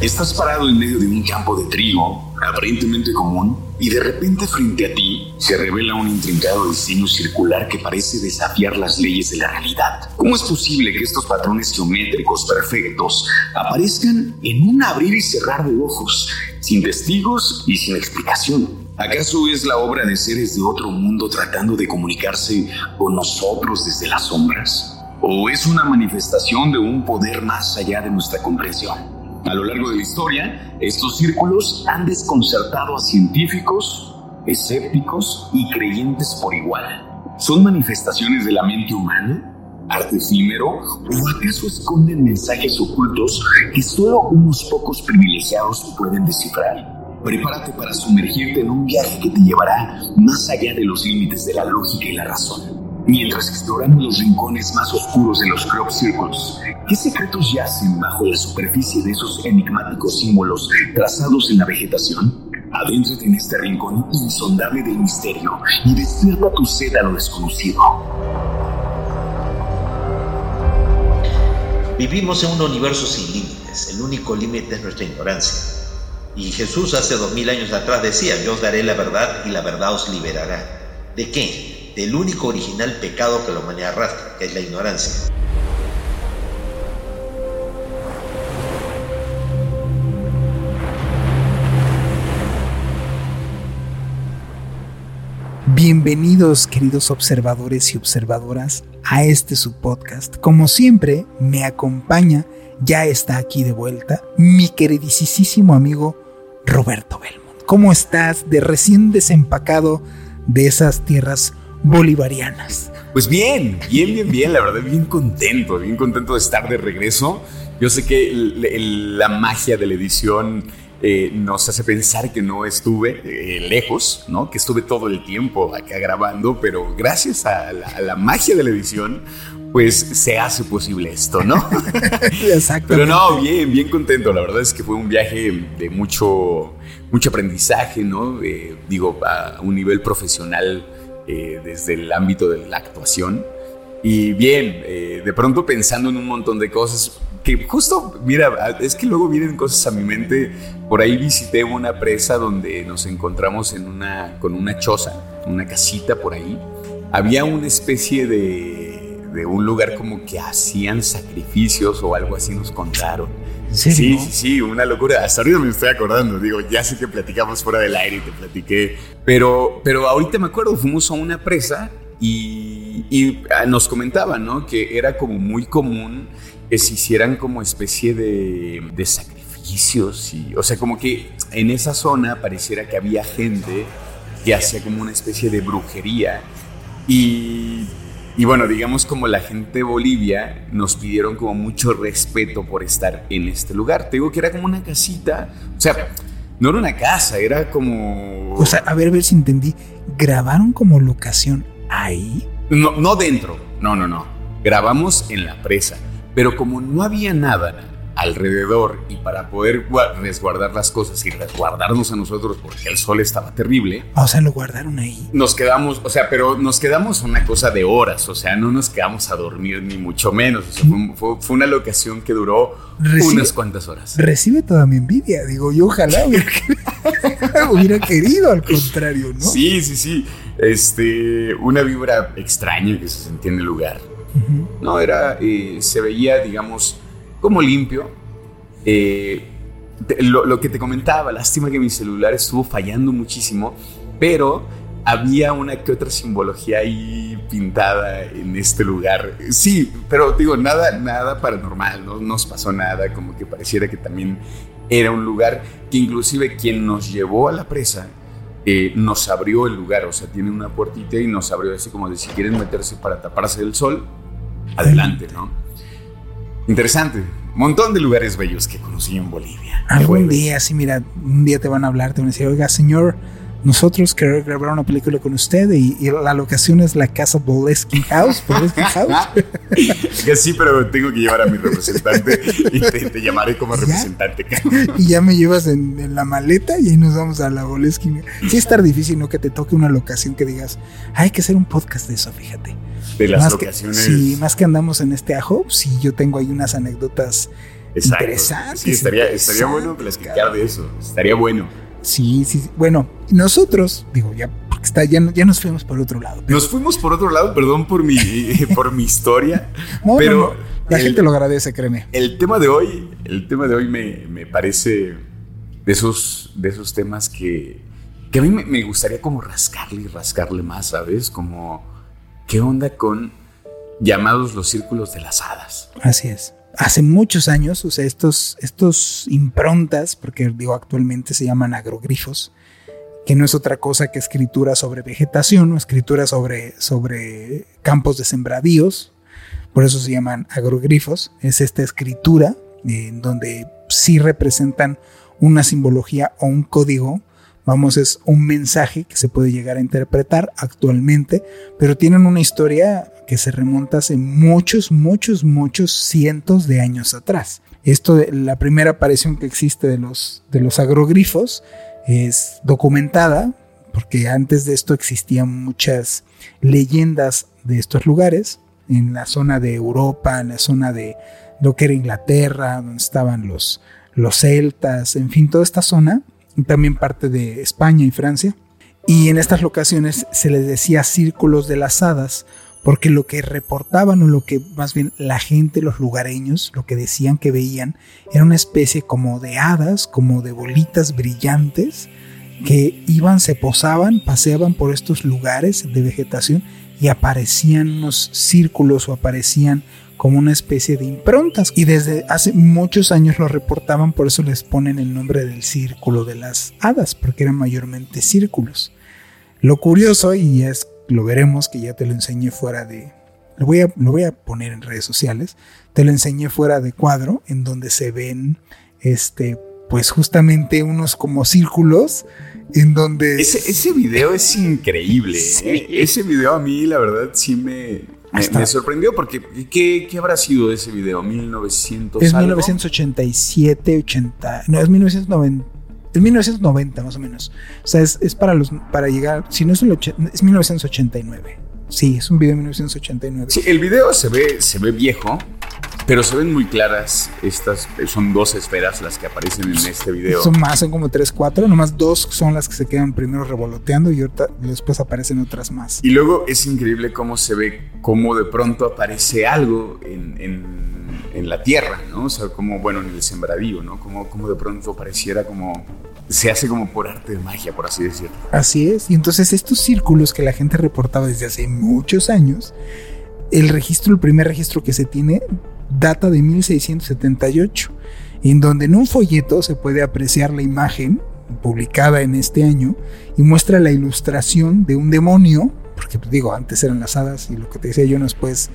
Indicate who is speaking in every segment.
Speaker 1: Estás parado en medio de un campo de trigo, aparentemente común, y de repente frente a ti se revela un intrincado diseño circular que parece desafiar las leyes de la realidad. ¿Cómo es posible que estos patrones geométricos perfectos aparezcan en un abrir y cerrar de ojos, sin testigos y sin explicación? ¿Acaso es la obra de seres de otro mundo tratando de comunicarse con nosotros desde las sombras? ¿O es una manifestación de un poder más allá de nuestra comprensión? A lo largo de la historia, estos círculos han desconcertado a científicos, escépticos y creyentes por igual. ¿Son manifestaciones de la mente humana? ¿Arte efímero? ¿O acaso esconden mensajes ocultos que solo unos pocos privilegiados pueden descifrar? Prepárate para sumergirte en un viaje que te llevará más allá de los límites de la lógica y la razón. Mientras exploramos los rincones más oscuros de los crop circles, ¿qué secretos yacen bajo la superficie de esos enigmáticos símbolos trazados en la vegetación? Adéntrate en este rincón insondable del misterio y despierta tu sed a lo desconocido.
Speaker 2: Vivimos en un universo sin límites, el único límite es nuestra ignorancia. Y Jesús hace dos mil años atrás decía, yo os daré la verdad y la verdad os liberará. ¿De qué? Del único original pecado que la humanidad arrastra, es la ignorancia.
Speaker 3: Bienvenidos queridos observadores y observadoras a este subpodcast. Como siempre, me acompaña, ya está aquí de vuelta, mi queridísimo amigo Roberto Belmont. ¿Cómo estás de recién desempacado de esas tierras bolivarianas.
Speaker 1: Pues bien, bien, bien, bien, la verdad, bien contento, bien contento de estar de regreso. Yo sé que la magia de la edición eh, nos hace pensar que no estuve eh, lejos, ¿no? Que estuve todo el tiempo acá grabando, pero gracias a la, magia de la edición, pues se hace posible esto, ¿no?
Speaker 3: Exacto.
Speaker 1: Pero no, bien, bien contento. La verdad es que fue un viaje de mucho, mucho aprendizaje, ¿no? Eh, digo, a un nivel profesional eh, desde el ámbito de la actuación. Y bien, eh, de pronto pensando en un montón de cosas que justo, mira, es que luego vienen cosas a mi mente. Por ahí visité una presa donde nos encontramos en una, con una choza, una casita por ahí. Había una especie de, de un lugar como que hacían sacrificios o algo así nos contaron. Sí, sí, sí, una locura. Hasta ahorita me estoy acordando. Digo, ya sé que platicamos fuera del aire y te platiqué. Pero, pero ahorita me acuerdo, fuimos a una presa y, y ah, nos comentaban, ¿no? Que era como muy común que se hicieran como especie de, de sacrificios. Y, o sea, como que en esa zona pareciera que había gente que hacía como una especie de brujería. Y y bueno, digamos como la gente de Bolivia nos pidieron como mucho respeto por estar en este lugar. Te digo que era como una casita, o sea, no era una casa, era como...
Speaker 3: O sea, a ver, a ver si entendí. ¿Grabaron como locación ahí?
Speaker 1: No, no dentro, no, no, no. Grabamos en la presa. Pero como no había nada, alrededor y para poder resguardar las cosas y resguardarnos a nosotros porque el sol estaba terrible.
Speaker 3: O sea, lo guardaron ahí.
Speaker 1: Nos quedamos, o sea, pero nos quedamos una cosa de horas, o sea, no nos quedamos a dormir ni mucho menos. O sea, fue, fue, una locación que duró unas cuantas horas.
Speaker 3: Recibe toda mi envidia, digo, yo ojalá hubiera, querido al contrario, ¿no?
Speaker 1: Sí, sí, sí. Este, una vibra extraña que se sentía en el lugar. No, era, eh, se veía, digamos, como limpio. Eh, lo, que te comentaba, lástima que mi celular estuvo fallando muchísimo, pero había una que otra simbología ahí pintada en este lugar. Sí, pero digo, nada, nada paranormal, no nos pasó nada, como que pareciera que también era un lugar que inclusive quien nos llevó a la presa eh, nos abrió el lugar, o sea, tiene una puertita y nos abrió así como de si quieren meterse para taparse del sol, adelante, ¿no? Interesante, montón de lugares bellos que conocí en Bolivia.
Speaker 3: Algún día, sí, mira, un día te van a hablar, te van a decir, oiga, señor, nosotros queremos grabar una película con usted y, la locación es la casa Boleskin House. Boleskin House.
Speaker 1: sí, pero tengo que llevar a mi representante y te, llamaré como representante.
Speaker 3: y ya me llevas en, la maleta y ahí nos vamos a la Boleskin. Sí, es estar difícil, ¿no? Que te toque una locación que digas, hay que hacer un podcast de eso, fíjate.
Speaker 1: De las locaciones.
Speaker 3: sí, más que andamos en este ajo, sí, yo tengo ahí unas anécdotas interesantes.
Speaker 1: Sí, estaría, estaría bueno platicar de eso. Estaría bueno.
Speaker 3: Sí, sí, Bueno, nosotros, digo, ya, está, ya, ya nos fuimos por otro lado.
Speaker 1: Nos fuimos por otro lado, perdón por mi, por mi historia. pero
Speaker 3: la gente lo agradece, créeme.
Speaker 1: El tema de hoy, el tema de hoy me, parece de esos, de esos temas que, que a mí me, me gustaría como rascarle y rascarle más, ¿sabes? Como, ¿qué onda con llamados los círculos de las hadas?
Speaker 3: Así es. Hace muchos años, o sea, estos, estos improntas, porque digo actualmente se llaman agrogrifos, que no es otra cosa que escritura sobre vegetación o escritura sobre, sobre campos de sembradíos, por eso se llaman agrogrifos, es esta escritura en donde sí representan una simbología o un código Vamos, es un mensaje que se puede llegar a interpretar actualmente, pero tienen una historia que se remonta hace muchos, muchos, muchos cientos de años atrás. Esto de la primera aparición que existe de los, de los agrogrifos es documentada, porque antes de esto existían muchas leyendas de estos lugares, en la zona de Europa, en la zona de lo que era Inglaterra, donde estaban los, los celtas, en fin, toda esta zona también parte de España y Francia. Y en estas locaciones se les decía círculos de las hadas, porque lo que reportaban o lo que más bien la gente, los lugareños, lo que decían que veían, era una especie como de hadas, como de bolitas brillantes, que iban, se posaban, paseaban por estos lugares de vegetación y aparecían unos círculos o aparecían como una especie de improntas y desde hace muchos años lo reportaban, por eso les ponen el nombre del círculo de las hadas, porque eran mayormente círculos. Lo curioso, y es, lo veremos, que ya te lo enseñé fuera de... Lo voy, a, voy a poner en redes sociales, te lo enseñé fuera de cuadro, en donde se ven, este, pues justamente unos como círculos en donde...
Speaker 1: Ese, ese video es increíble. ¿eh? Ese video a mí, la verdad, sí me, me, sorprendió porque ¿qué, ¿qué, habrá sido ese video? 1900
Speaker 3: Es 1987, 80, no, es 1990. Es 1990 más o menos. O sea, es, es para los para llegar, si no es el es 1989. Sí, es un video de 1989.
Speaker 1: Sí, el video se ve se ve viejo, pero se ven muy claras estas, son dos esferas las que aparecen en este video.
Speaker 3: Son más, son como tres, cuatro, nomás dos son las que se quedan primero revoloteando y después aparecen otras más.
Speaker 1: Y luego es increíble cómo se ve, cómo de pronto aparece algo en, en, la tierra, ¿no? O sea, como, bueno, en el sembradío, ¿no? Como, como de pronto pareciera como se hace como por arte de magia, por así decirlo.
Speaker 3: Así es. Y entonces estos círculos que la gente reportaba desde hace muchos años, el registro, el primer registro que se tiene data de 1678, en donde en un folleto se puede apreciar la imagen publicada en este año y muestra la ilustración de un demonio, porque pues, digo, antes eran las hadas y lo que te decía yo no es pues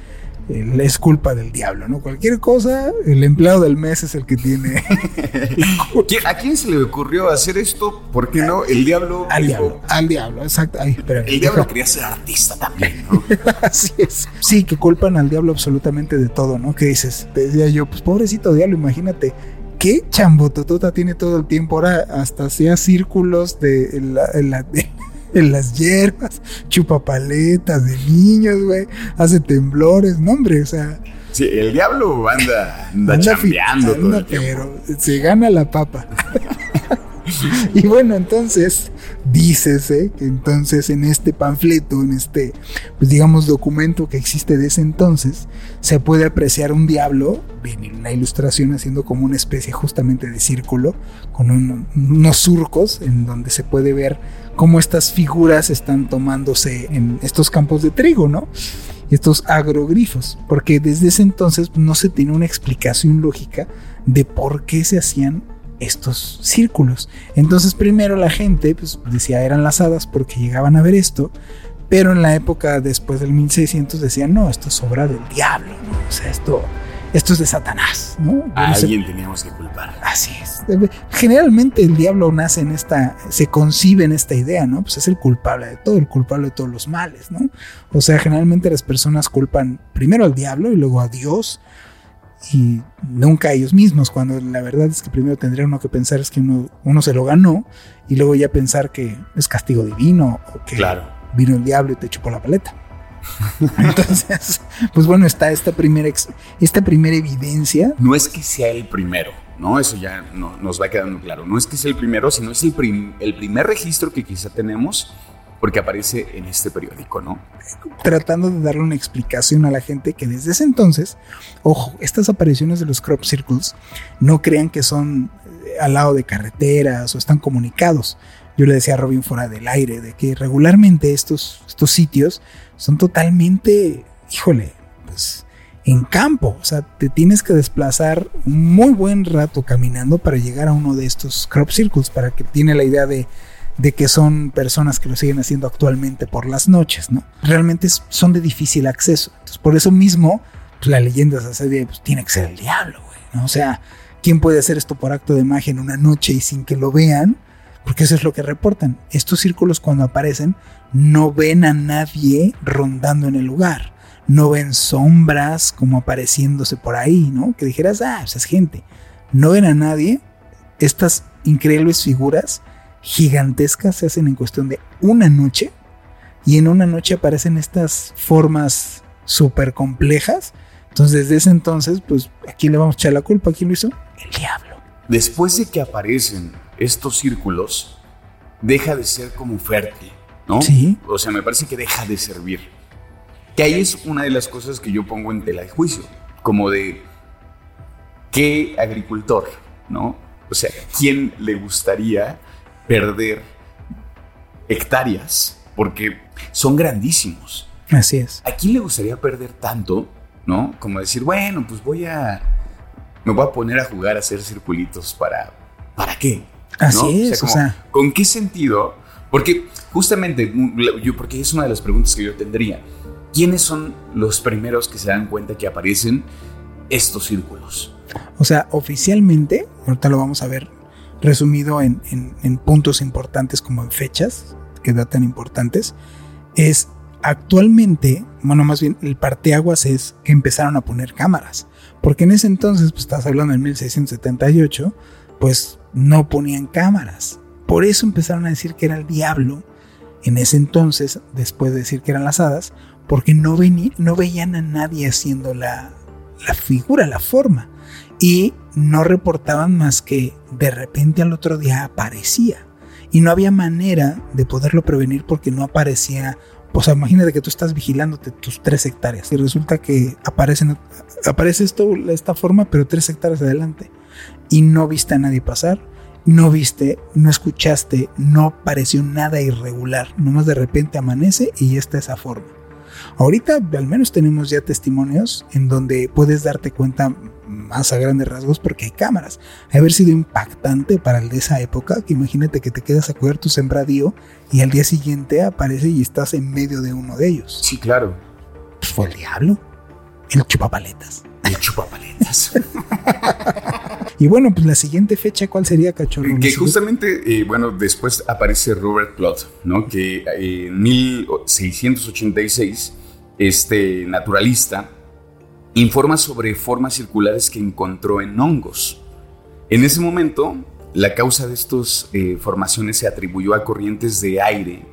Speaker 3: es culpa del diablo, ¿no? Cualquier cosa, el empleado del mes es el que tiene.
Speaker 1: ¿A quién se le ocurrió hacer esto? ¿Por qué no? El diablo.
Speaker 3: Al diablo, al diablo, exacto.
Speaker 1: el diablo quería ser artista también, ¿no?
Speaker 3: Así es. Sí, que culpan al diablo absolutamente de todo, ¿no? Que dices, te decía yo, pues pobrecito diablo, imagínate. ¿Qué chambototota tiene todo el tiempo? Ahora hasta hacía círculos de, la, de en las hierbas, chupa paletas de niños, güey, hace temblores, no, hombre, o sea.
Speaker 1: Sí, el diablo anda, anda, chambeando todo el
Speaker 3: Pero se gana la papa. y bueno, entonces, dícese que entonces en este panfleto, en este, pues digamos, documento que existe de ese entonces, se puede apreciar un diablo, en una ilustración haciendo como una especie justamente de círculo, con unos surcos en donde se puede ver cómo estas figuras están tomándose en estos campos de trigo, ¿no? Estos agrogrifos, porque desde ese entonces no se tiene una explicación lógica de por qué se hacían estos círculos. Entonces primero la gente pues, decía eran las hadas porque llegaban a ver esto, pero en la época después del 1600 decían no, esto es obra del diablo, o sea, esto, esto es de Satanás. ¿no?
Speaker 1: A alguien teníamos que culpar.
Speaker 3: Así es. Generalmente el diablo nace en esta, se concibe en esta idea, ¿no? Pues es el culpable de todo, el culpable de todos los males, ¿no? O sea, generalmente las personas culpan primero al diablo y luego a Dios y nunca ellos mismos, cuando la verdad es que primero tendría uno que pensar es que uno, uno se lo ganó y luego ya pensar que es castigo divino o que vino el diablo y te chupó la paleta. Entonces, pues bueno, está esta primera, esta primera evidencia.
Speaker 1: No es que sea el primero, ¿no? Eso ya no, nos va quedando claro. No es que sea el primero, sino es el, el primer registro que quizá tenemos porque aparece en este periódico, ¿no?
Speaker 3: Tratando de darle una explicación a la gente que desde ese entonces, ojo, estas apariciones de los crop circles no crean que son eh, al lado de carreteras o están comunicados. Yo le decía a Robin fuera del aire de que regularmente estos, estos sitios son totalmente, híjole, pues en campo. O sea, te tienes que desplazar un muy buen rato caminando para llegar a uno de estos crop circles, para que tiene la idea de de que son personas que lo siguen haciendo actualmente por las noches, ¿no? Realmente son de difícil acceso. Entonces, por eso mismo, pues, la leyenda se hace pues tiene que ser el diablo, güey, ¿no? O sea, ¿quién puede hacer esto por acto de magia en una noche y sin que lo vean? Porque eso es lo que reportan. Estos círculos cuando aparecen no ven a nadie rondando en el lugar. No ven sombras como apareciéndose por ahí, ¿no? Que dijeras, ah, pues es gente. No ven a nadie. Estas increíbles figuras gigantescas se hacen en cuestión de una noche y en una noche aparecen estas formas súper complejas. Entonces desde ese entonces, pues aquí le vamos a echar la culpa. ¿Quién lo hizo? El diablo.
Speaker 1: Después de que aparecen estos círculos, deja de ser como fértil, ¿no?
Speaker 3: Sí.
Speaker 1: O sea, me parece que deja de servir. Que ahí es una de las cosas que yo pongo en tela de juicio, como de qué agricultor, ¿no? O sea, ¿quién le gustaría perder hectáreas porque son grandísimos.
Speaker 3: Así es.
Speaker 1: ¿A quién le gustaría perder tanto, no? Como decir, bueno, pues voy a. Me voy a poner a jugar a hacer circulitos para. ¿Para qué?
Speaker 3: Así es. O sea,
Speaker 1: ¿con qué sentido? Porque justamente, yo, porque es una de las preguntas que yo tendría. ¿Quiénes son los primeros que se dan cuenta que aparecen estos círculos?
Speaker 3: O sea, oficialmente, ahorita lo vamos a ver resumido en, puntos importantes como en fechas que datan importantes, es actualmente, bueno, más bien el parteaguas es que empezaron a poner cámaras, porque en ese entonces, pues estás hablando en 1678, pues no ponían cámaras. Por eso empezaron a decir que era el diablo en ese entonces, después de decir que eran las hadas, porque no, no veían a nadie haciendo la, la figura, la forma y no reportaban más que de repente al otro día aparecía. Y no había manera de poderlo prevenir porque no aparecía. O sea, imagínate que tú estás vigilándote tus tres hectáreas y resulta que aparecen, aparece esto, esta forma, pero tres hectáreas adelante. Y no viste a nadie pasar, no viste, no escuchaste, no pareció nada irregular. Nomás de repente amanece y ya está esa forma. Ahorita al menos tenemos ya testimonios en donde puedes darte cuenta más a grandes rasgos porque hay cámaras. Haber sido impactante para el de esa época, que imagínate que te quedas a cuidar tu sembradío y al día siguiente aparece y estás en medio de uno de ellos.
Speaker 1: Sí, claro.
Speaker 3: Pues fue el diablo. El chupapaletas.
Speaker 1: El chupapaletas.
Speaker 3: y bueno, pues la siguiente fecha, ¿cuál sería, cachorro?
Speaker 1: Que justamente, eh, bueno, después aparece Robert Plot, ¿no? Que eh, en 1686, este naturalista informa sobre formas circulares que encontró en hongos. En ese momento, la causa de estas eh, formaciones se atribuyó a corrientes de aire.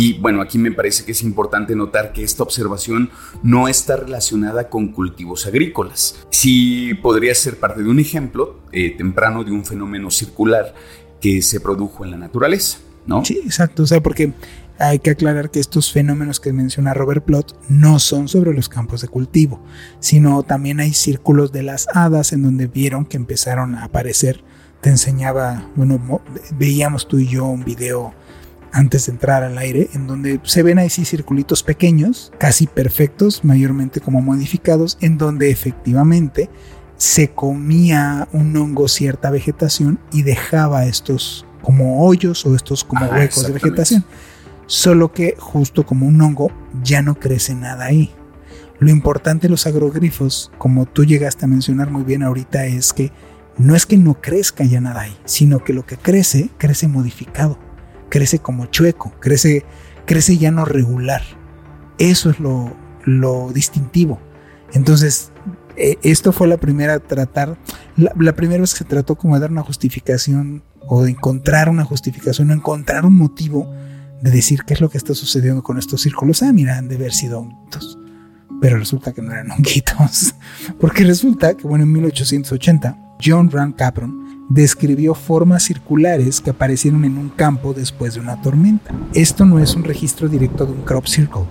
Speaker 1: Y bueno, aquí me parece que es importante notar que esta observación no está relacionada con cultivos agrícolas. Sí podría ser parte de un ejemplo eh, temprano de un fenómeno circular que se produjo en la naturaleza. ¿no?
Speaker 3: Sí, exacto. O sea, porque hay que aclarar que estos fenómenos que menciona Robert Plot no son sobre los campos de cultivo, sino también hay círculos de las hadas en donde vieron que empezaron a aparecer. Te enseñaba, bueno, veíamos tú y yo un video antes de entrar al aire, en donde se ven ahí sí circulitos pequeños, casi perfectos, mayormente como modificados, en donde efectivamente se comía un hongo cierta vegetación y dejaba estos como hoyos o estos como huecos de vegetación. Solo que justo como un hongo ya no crece nada ahí. Lo importante de los agrogrifos, como tú llegaste a mencionar muy bien ahorita, es que no es que no crezca ya nada ahí, sino que lo que crece, crece modificado crece como chueco, crece, crece ya no regular. Eso es lo, lo distintivo. Entonces, eh, esto fue la primera tratar, la, primera vez que trató como de dar una justificación o de encontrar una justificación o encontrar un motivo de decir qué es lo que está sucediendo con estos círculos. Ah, mira, han de haber sido honguitos. Pero resulta que no eran honguitos. Porque resulta que, bueno, en 1880, John Rand Capron describió formas circulares que aparecieron en un campo después de una tormenta. Esto no es un registro directo de un crop circle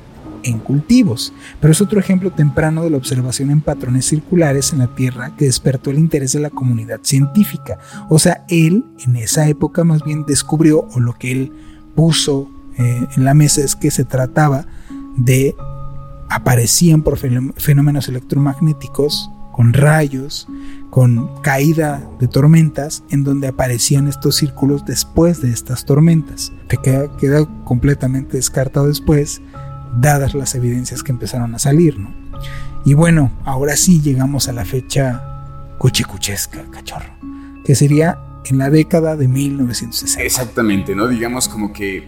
Speaker 3: en cultivos, pero es otro ejemplo temprano de la observación en patrones circulares en la Tierra que despertó el interés de la comunidad científica. O sea, él en esa época más bien descubrió, o lo que él puso eh, en la mesa es que se trataba de aparecían por fenómenos electromagnéticos con rayos, con caída de tormentas, en donde aparecían estos círculos después de estas tormentas. Te queda, queda completamente descartado después, dadas las evidencias que empezaron a salir, ¿no? Y bueno, ahora sí llegamos a la fecha cuchicuchesca, cachorro, que sería en la década de 1960.
Speaker 1: Exactamente, ¿no? Digamos como que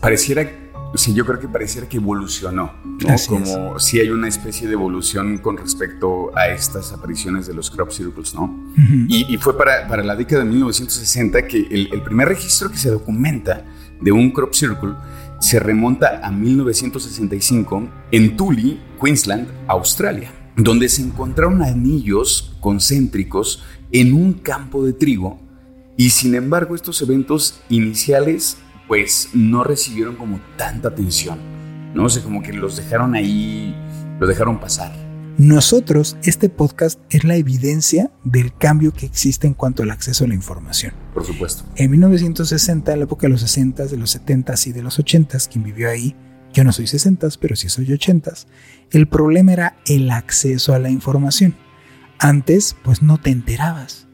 Speaker 1: pareciera Sí, yo creo que pareciera que evolucionó, ¿no? Como si hay una especie de evolución con respecto a estas apariciones de los crop circles, ¿no? y, fue para, para, la década de 1960 que el, el, primer registro que se documenta de un crop circle se remonta a 1965 en Tule, Queensland, Australia, donde se encontraron anillos concéntricos en un campo de trigo y sin embargo estos eventos iniciales pues no recibieron como tanta atención, ¿no? O sea, como que los dejaron ahí, los dejaron pasar.
Speaker 3: Nosotros, este podcast es la evidencia del cambio que existe en cuanto al acceso a la información.
Speaker 1: Por supuesto.
Speaker 3: En 1960, en la época de los 60, de los 70 y de los 80, quien vivió ahí, yo no soy 60, pero sí soy 80, el problema era el acceso a la información. Antes, pues no te enterabas.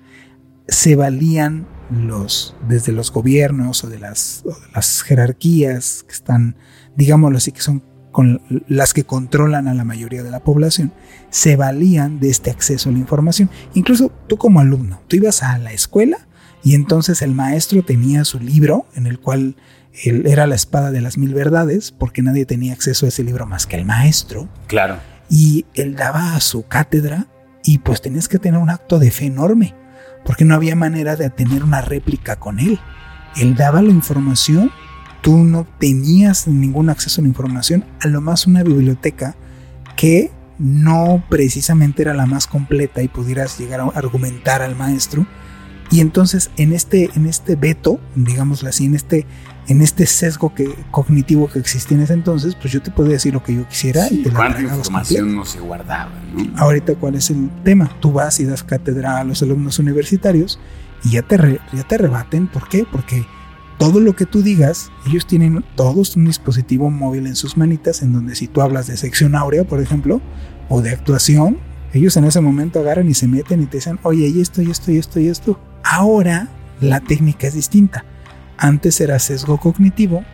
Speaker 3: Se valían los, desde los gobiernos o de las, las jerarquías que están, digámoslo así, que son con las que controlan a la mayoría de la población, se valían de este acceso a la información. Incluso tú como alumno, tú ibas a la escuela y entonces el maestro tenía su libro en el cual él era la espada de las mil verdades, porque nadie tenía acceso a ese libro más que el maestro.
Speaker 1: Claro.
Speaker 3: Y él daba su cátedra y pues tenías que tener un acto de fe enorme porque no había manera de tener una réplica con él. Él daba la información, tú no tenías ningún acceso a la información, a lo más una biblioteca que no precisamente era la más completa y pudieras llegar a argumentar al maestro. Y entonces en este, en este veto, digámoslo así, en este en este sesgo que, cognitivo que existía en ese entonces, pues yo te podía decir lo que yo quisiera y te
Speaker 1: ¿Cuánta información no se guardaba?
Speaker 3: Ahorita, ¿cuál es el tema? Tú vas y das cátedra a los alumnos universitarios y ya te, ya te rebaten. ¿Por qué? Porque todo lo que tú digas, ellos tienen todos un dispositivo móvil en sus manitas en donde si tú hablas de sección áurea, por ejemplo, o de actuación, ellos en ese momento agarran y se meten y te dicen, oye, y esto, y esto, y esto, y esto. Ahora la técnica es distinta antes era sesgo cognitivo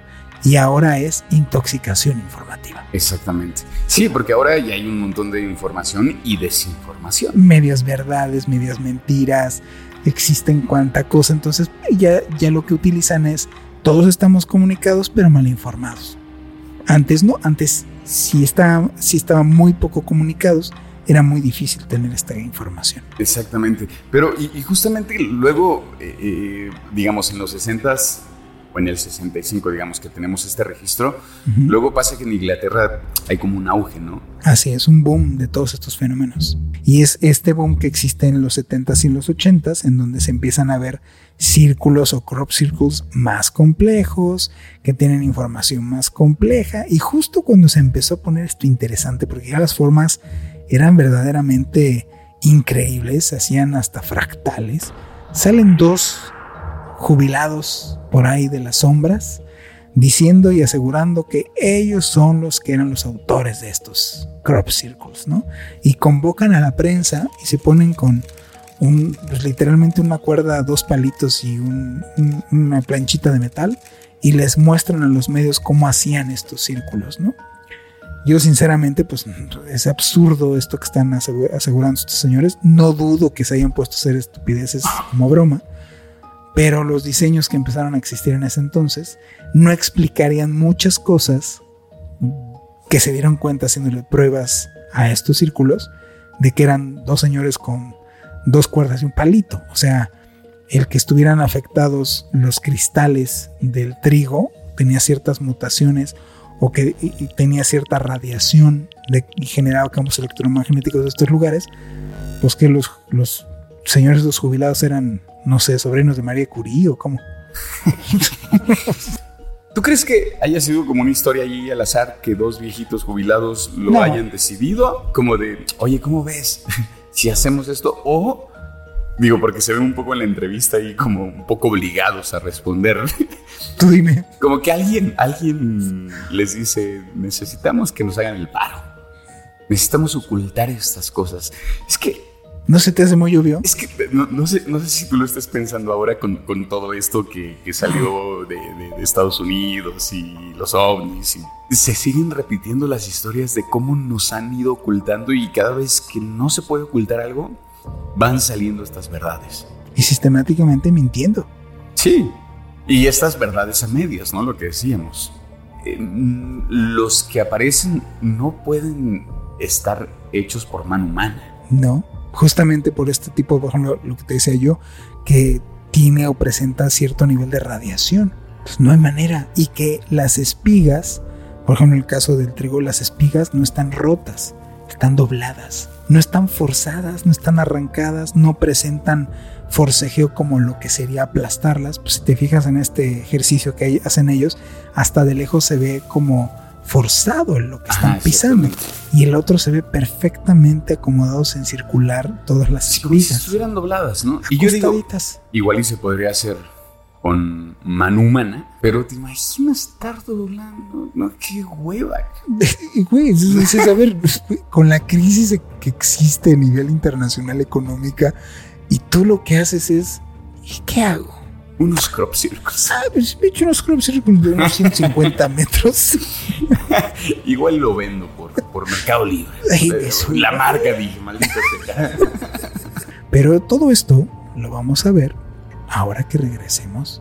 Speaker 3: y ahora es intoxicación informativa.
Speaker 1: Exactamente. Sí, porque ahora ya hay un montón de información y desinformación.
Speaker 3: Medias verdades, medias mentiras, existen cuanta cosa. Entonces ya, ya lo que utilizan es, todos estamos comunicados pero mal informados. Antes no, antes si, está, si estaban muy poco comunicados era muy difícil tener esta información.
Speaker 1: Exactamente. Pero, y, justamente luego, eh, eh, digamos, en los 60 o en el 65, digamos, que tenemos este registro. Luego pasa que en Inglaterra hay como un auge, ¿no?
Speaker 3: Así es, un boom de todos estos fenómenos. Y es este boom que existe en los 70s y los 80s, en donde se empiezan a ver círculos o crop circles más complejos, que tienen información más compleja. Y justo cuando se empezó a poner esto interesante, porque ya las formas eran verdaderamente increíbles, hacían hasta fractales, salen dos jubilados por ahí de las sombras, diciendo y asegurando que ellos son los que eran los autores de estos crop circles, ¿no? Y convocan a la prensa y se ponen con un, pues, literalmente una cuerda, dos palitos y una planchita de metal y les muestran a los medios cómo hacían estos círculos, ¿no? Yo sinceramente, pues es absurdo esto que están asegurando estos señores. No dudo que se hayan puesto a hacer estupideces como broma, pero los diseños que empezaron a existir en ese entonces no explicarían muchas cosas que se dieron cuenta haciéndole pruebas a estos círculos de que eran dos señores con dos cuerdas y un palito. O sea, el que estuvieran afectados los cristales del trigo tenía ciertas mutaciones o que tenía cierta radiación de, y generaba campos electromagnéticos de estos lugares, pues que los, los señores los jubilados eran, no sé, sobrinos de María Curie o cómo.
Speaker 1: ¿Tú crees que haya sido como una historia allí al azar que dos viejitos jubilados lo hayan decidido? Como de, oye, ¿cómo ves? si hacemos esto o Digo, porque se ven un poco en la entrevista ahí como un poco obligados a responder.
Speaker 3: Tú dime.
Speaker 1: Como que alguien, alguien les dice, necesitamos que nos hagan el paro. Necesitamos ocultar estas cosas. Es que
Speaker 3: ¿No se te hace muy obvio?
Speaker 1: Es que no, sé, no sé si tú lo estás pensando ahora con, todo esto que, salió de, Estados Unidos y los ovnis. Y se siguen repitiendo las historias de cómo nos han ido ocultando y cada vez que no se puede ocultar algo, van saliendo estas verdades.
Speaker 3: Y sistemáticamente mintiendo.
Speaker 1: Sí, y estas verdades a medias, ¿no? Lo que decíamos. Eh, los que aparecen no pueden estar hechos por mano humana.
Speaker 3: No justamente por este tipo, por ejemplo, lo que te decía yo, que tiene o presenta cierto nivel de radiación. Pues no hay manera. Y que las espigas, por ejemplo, en el caso del trigo, las espigas no están rotas, están dobladas, no están forzadas, no están arrancadas, no presentan forcejeo como lo que sería aplastarlas. Pues si te fijas en este ejercicio que hacen ellos, hasta de lejos se ve como forzado en lo que están pisando. Y el otro se ve perfectamente acomodados en circular todas las
Speaker 1: sí, si estuvieran dobladas, ¿no? Y yo digo, igual y se podría hacer con mano humana, pero te imaginas estar doblando, ¿no? Qué hueva.
Speaker 3: Güey, es, a ver, con la crisis que existe a nivel internacional económica y tú lo que haces es, ¿y qué hago?
Speaker 1: Unos crop circles.
Speaker 3: Ah, pues me he hecho unos crop circles de unos 150 metros.
Speaker 1: Igual lo vendo por, por Mercado Libre. la marca dije, maldito sea.
Speaker 3: Pero todo esto lo vamos a ver ahora que regresemos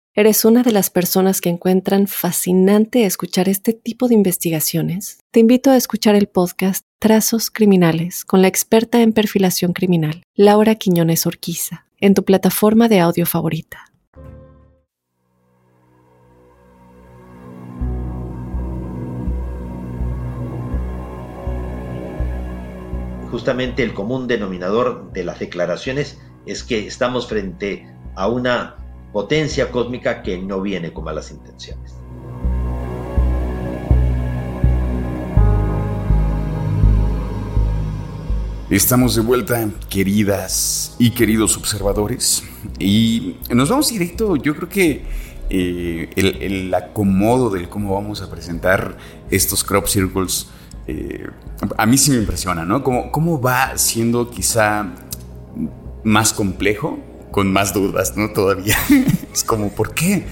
Speaker 4: eres una de las personas que encuentran fascinante escuchar este tipo de investigaciones, te invito a escuchar el podcast Trazos Criminales con la experta en perfilación criminal, Laura Quiñones Orquiza, en tu plataforma de audio favorita.
Speaker 2: justamente el común denominador de las declaraciones es que estamos frente a una potencia cósmica que no viene con malas intenciones.
Speaker 1: Estamos de vuelta, queridas y queridos observadores, y nos vamos directo, yo creo que eh, el acomodo del cómo vamos a presentar estos crop circles eh, a mí sí me impresiona, ¿no? ¿Cómo, ¿Cómo va siendo quizá más complejo, con más dudas, ¿no? Todavía. es como, ¿por qué?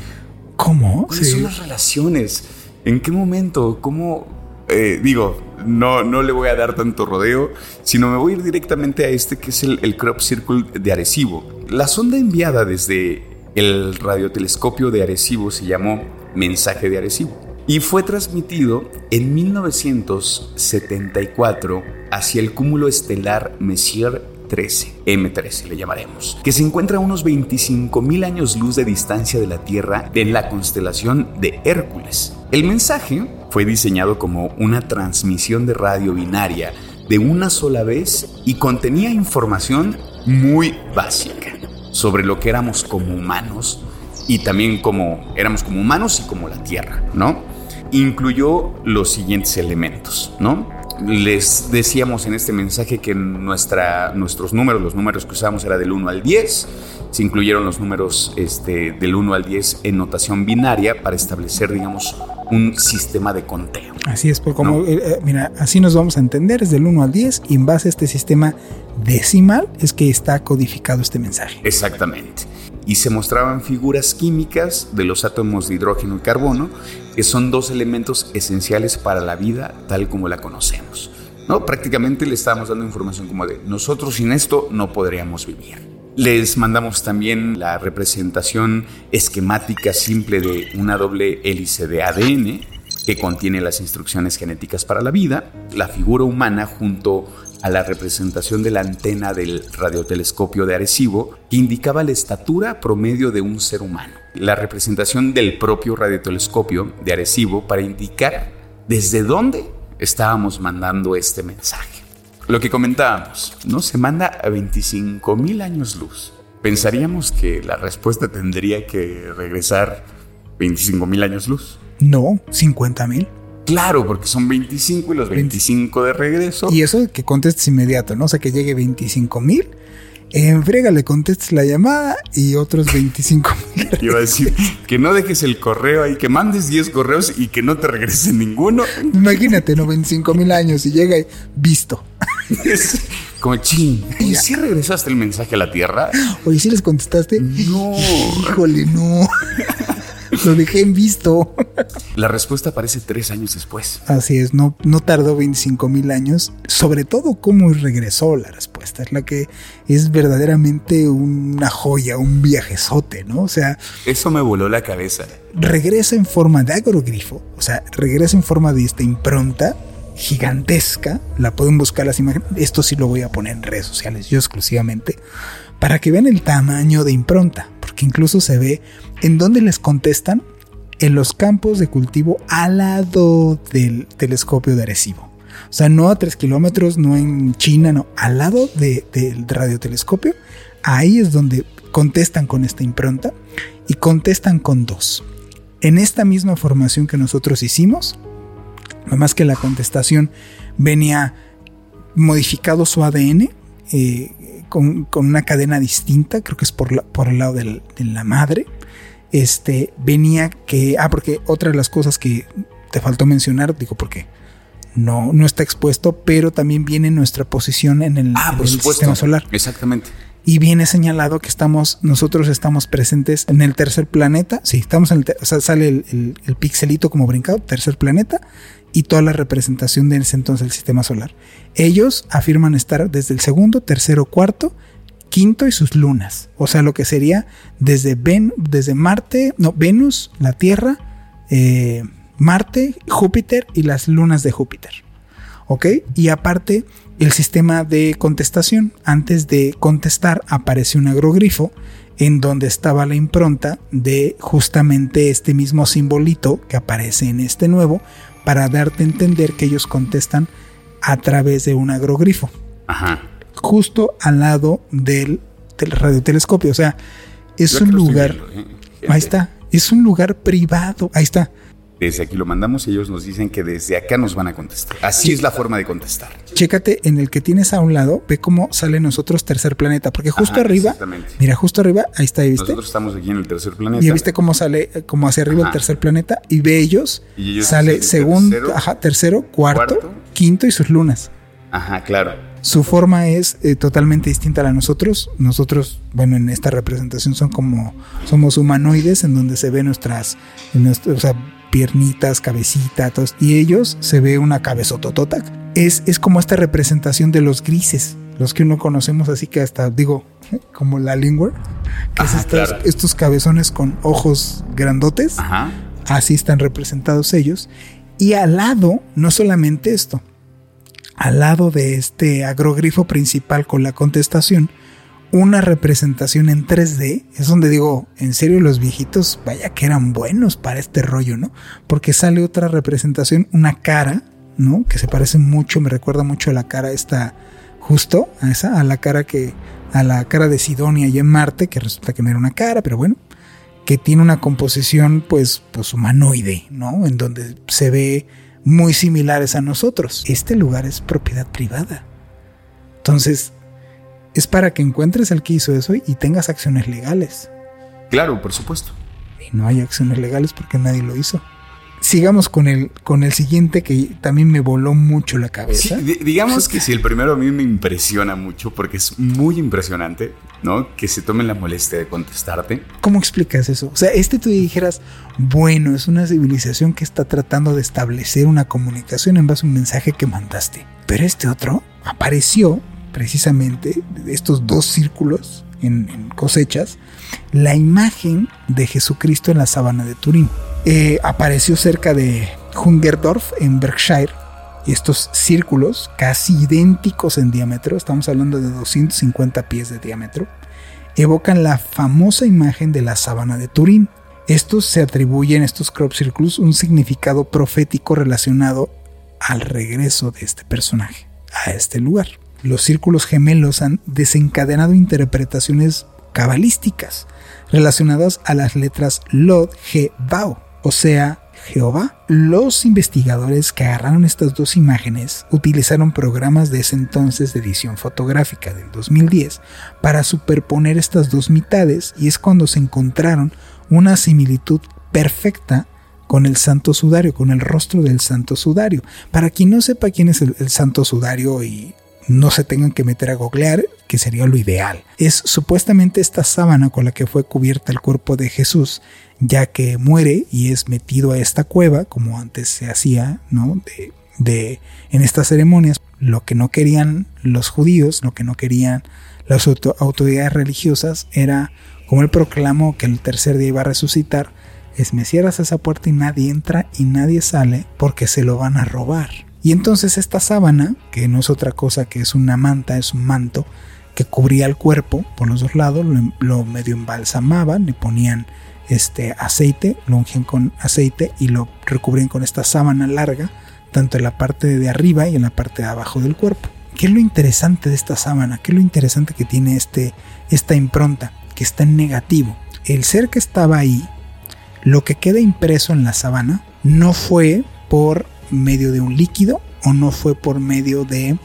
Speaker 3: ¿Cómo?
Speaker 1: ¿Cuáles son las relaciones? ¿En qué momento? ¿Cómo? eh, digo, no, no le voy a dar tanto rodeo, sino me voy a ir directamente a este que es el, el Crop Circle de Arecibo. La sonda enviada desde el radiotelescopio de Arecibo se llamó Mensaje de Arecibo y fue transmitido en 1974 hacia el cúmulo estelar Messier 13, M13 le llamaremos, que se encuentra a unos 25.000 años luz de distancia de la Tierra en la constelación de Hércules. El mensaje fue diseñado como una transmisión de radio binaria de una sola vez y contenía información muy básica sobre lo que éramos como humanos y también como éramos como humanos y como la Tierra, ¿no? Incluyó los siguientes elementos, ¿no? Les decíamos en este mensaje que nuestra, nuestros números, los números que usamos era del 1 al 10. Se incluyeron los números este, del 1 al 10 en notación binaria para establecer, digamos, un sistema de conteo.
Speaker 3: Así es, pues como, eh, eh, mira, así nos vamos a entender, es del 1 al 10 y en base a este sistema decimal es que está codificado este mensaje.
Speaker 1: Exactamente. Y se mostraban figuras químicas de los átomos de hidrógeno y carbono, que son dos elementos esenciales para la vida tal como la conocemos. ¿no? Prácticamente le estábamos dando información como de nosotros sin esto no podríamos vivir. Les mandamos también la representación esquemática simple de una doble hélice de ADN que contiene las instrucciones genéticas para la vida, la figura humana junto a la representación de la antena del radiotelescopio de Arecibo que indicaba la estatura promedio de un ser humano, la representación del propio radiotelescopio de Arecibo para indicar desde dónde estábamos mandando este mensaje. Lo que comentábamos, ¿no? Se manda a 25 mil años luz. Pensaríamos que la respuesta tendría que regresar 25 mil años luz.
Speaker 3: No, 50 mil.
Speaker 1: Claro, porque son 25 y los 25 de regreso.
Speaker 3: Y eso que contestes inmediato, ¿no? O sea, que llegue 25 mil. En frega le contestes la llamada y otros 25 mil.
Speaker 1: Iba a decir que no dejes el correo ahí, que mandes 10 correos y que no te regrese ninguno.
Speaker 3: Imagínate, ¿no? 25 mil años y llega y visto.
Speaker 1: Es como ching. ¿Y si regresaste el mensaje a la Tierra?
Speaker 3: Oye, ¿sí les contestaste?
Speaker 1: No.
Speaker 3: Híjole, no. Lo dejé en visto.
Speaker 1: La respuesta aparece tres años después.
Speaker 3: Así es, no, no tardó 25 mil años. Sobre todo cómo regresó la respuesta. Es la que es verdaderamente una joya, un viajezote, ¿no? O sea...
Speaker 1: Eso me voló la cabeza.
Speaker 3: Regresa en forma de agrogrifo. O sea, regresa en forma de esta impronta gigantesca. La pueden buscar las imágenes. Esto sí lo voy a poner en redes sociales, yo exclusivamente. Para que vean el tamaño de impronta. Porque incluso se ve en donde les contestan en los campos de cultivo al lado del telescopio de Arecibo. O sea, no a tres kilómetros, no en China, no, al lado de, del radiotelescopio. Ahí es donde contestan con esta impronta y contestan con dos. En esta misma formación que nosotros hicimos, más que la contestación venía modificado su ADN eh, con, con, una cadena distinta, creo que es por, la, por el lado del, de la madre este, venía que, ah, porque otra de las cosas que te faltó mencionar, digo, porque no, no está expuesto, pero también viene nuestra posición en el,
Speaker 1: ah,
Speaker 3: en el sistema solar.
Speaker 1: Exactamente.
Speaker 3: Y viene señalado que estamos, nosotros estamos presentes en el tercer planeta. Sí, estamos en el, o sea, sale el, el, el, pixelito como brincado, tercer planeta, y toda la representación de ese entonces del sistema solar. Ellos afirman estar desde el segundo, tercero, cuarto, quinto y sus lunas. O sea, lo que sería desde, Ven, desde Marte, no, Venus, la Tierra, eh, Marte, Júpiter y las lunas de Júpiter. Y aparte, el sistema de contestación. Antes de contestar aparece un agrogrifo en donde estaba la impronta de justamente este mismo simbolito que aparece en este nuevo para darte a entender que ellos contestan a través de un agrogrifo.
Speaker 1: Ajá
Speaker 3: justo al lado del, del radiotelescopio. O sea, es Yo un lugar. Viendo, ¿eh? Ahí está. Es un lugar privado. Ahí está.
Speaker 1: Desde aquí lo mandamos y ellos nos dicen que desde acá nos van a contestar. Así sí. es la forma de contestar.
Speaker 3: Chécate en el que tienes a un lado, ve cómo sale nosotros tercer planeta, porque justo Ajá, arriba, mira, justo arriba, ahí está, ¿viste?
Speaker 1: Nosotros estamos aquí en el tercer planeta.
Speaker 3: Y viste cómo sale, como hacia arriba Ajá. el tercer planeta, y ve ellos, y ellos sale segundo, tercero, Ajá, tercero cuarto, cuarto, quinto y sus lunas.
Speaker 1: Ajá, claro.
Speaker 3: Su forma es eh, totalmente distinta a la de nosotros. Nosotros, bueno, en esta representación son como, somos humanoides en donde se ven nuestras, nuestro, o sea, piernitas, cabecita, y ellos se ve una cabezototota. Es, es como esta representación de los grises, los que uno conocemos así que hasta digo, como la lingua, que es estos, cabezones con ojos grandotes. Así están representados ellos. Y al lado, no solamente esto, al lado de este agrogrifo principal con la contestación, una representación en 3D, es donde digo, en serio los viejitos, vaya que eran buenos para este rollo, ¿no? Porque sale otra representación, una cara, ¿no? Que se parece mucho, me recuerda mucho a la cara esta, justo a esa, a la cara que, a la cara de Sidonia y en Marte, que resulta que no era una cara, pero bueno, que tiene una composición pues, pues humanoide, ¿no? En donde se ve muy similares a nosotros. Este lugar es propiedad privada. Entonces, es para que encuentres al que hizo eso y tengas acciones legales.
Speaker 1: Claro, por supuesto.
Speaker 3: Y no hay acciones legales porque nadie lo hizo. Sigamos con el, con el siguiente que también me voló mucho la cabeza.
Speaker 1: digamos que si el primero a mí me impresiona mucho porque es muy impresionante, ¿no? Que se tomen la molestia de contestarte.
Speaker 3: ¿Cómo explicas eso? O sea, este tú dijeras, bueno, es una civilización que está tratando de establecer una comunicación en base a un mensaje que mandaste. Pero este otro apareció precisamente estos dos círculos en, cosechas, la imagen de Jesucristo en la sabana de Turín. Eh, apareció cerca de Hungerdorf en Berkshire y estos círculos casi idénticos en diámetro, estamos hablando de 250 pies de diámetro, evocan la famosa imagen de la sabana de Turín. Estos se atribuyen, estos crop circles, un significado profético relacionado al regreso de este personaje a este lugar los círculos gemelos han desencadenado interpretaciones cabalísticas relacionadas a las letras Lod, G, Bao, o sea, Jehová. Los investigadores que agarraron estas dos imágenes utilizaron programas de ese entonces de edición fotográfica del 2010 para superponer estas dos mitades y es cuando se encontraron una similitud perfecta con el santo sudario, con el rostro del santo sudario. Para quien no sepa quién es el, el santo sudario y no se tengan que meter a googlear, que sería lo ideal. Es supuestamente esta sábana con la que fue cubierta el cuerpo de Jesús, ya que muere y es metido a esta cueva, como antes se hacía, ¿no? De, de, en estas ceremonias, lo que no querían los judíos, lo que no querían las autoridades religiosas era, como él proclamó que el tercer día iba a resucitar, es me cierras esa puerta y nadie entra y nadie sale porque se lo van a robar. Y entonces esta sábana, que no es otra cosa que es una manta, es un manto, que cubría el cuerpo por los dos lados, lo, medio embalsamaban, le ponían este aceite, lo ungían con aceite y lo recubrían con esta sábana larga, tanto en la parte de arriba y en la parte de abajo del cuerpo. ¿Qué es lo interesante de esta sábana? ¿Qué es lo interesante que tiene este, esta impronta? Que está en negativo. El ser que estaba ahí, lo que queda impreso en la sábana, no fue por medio de un líquido o no fue por medio de,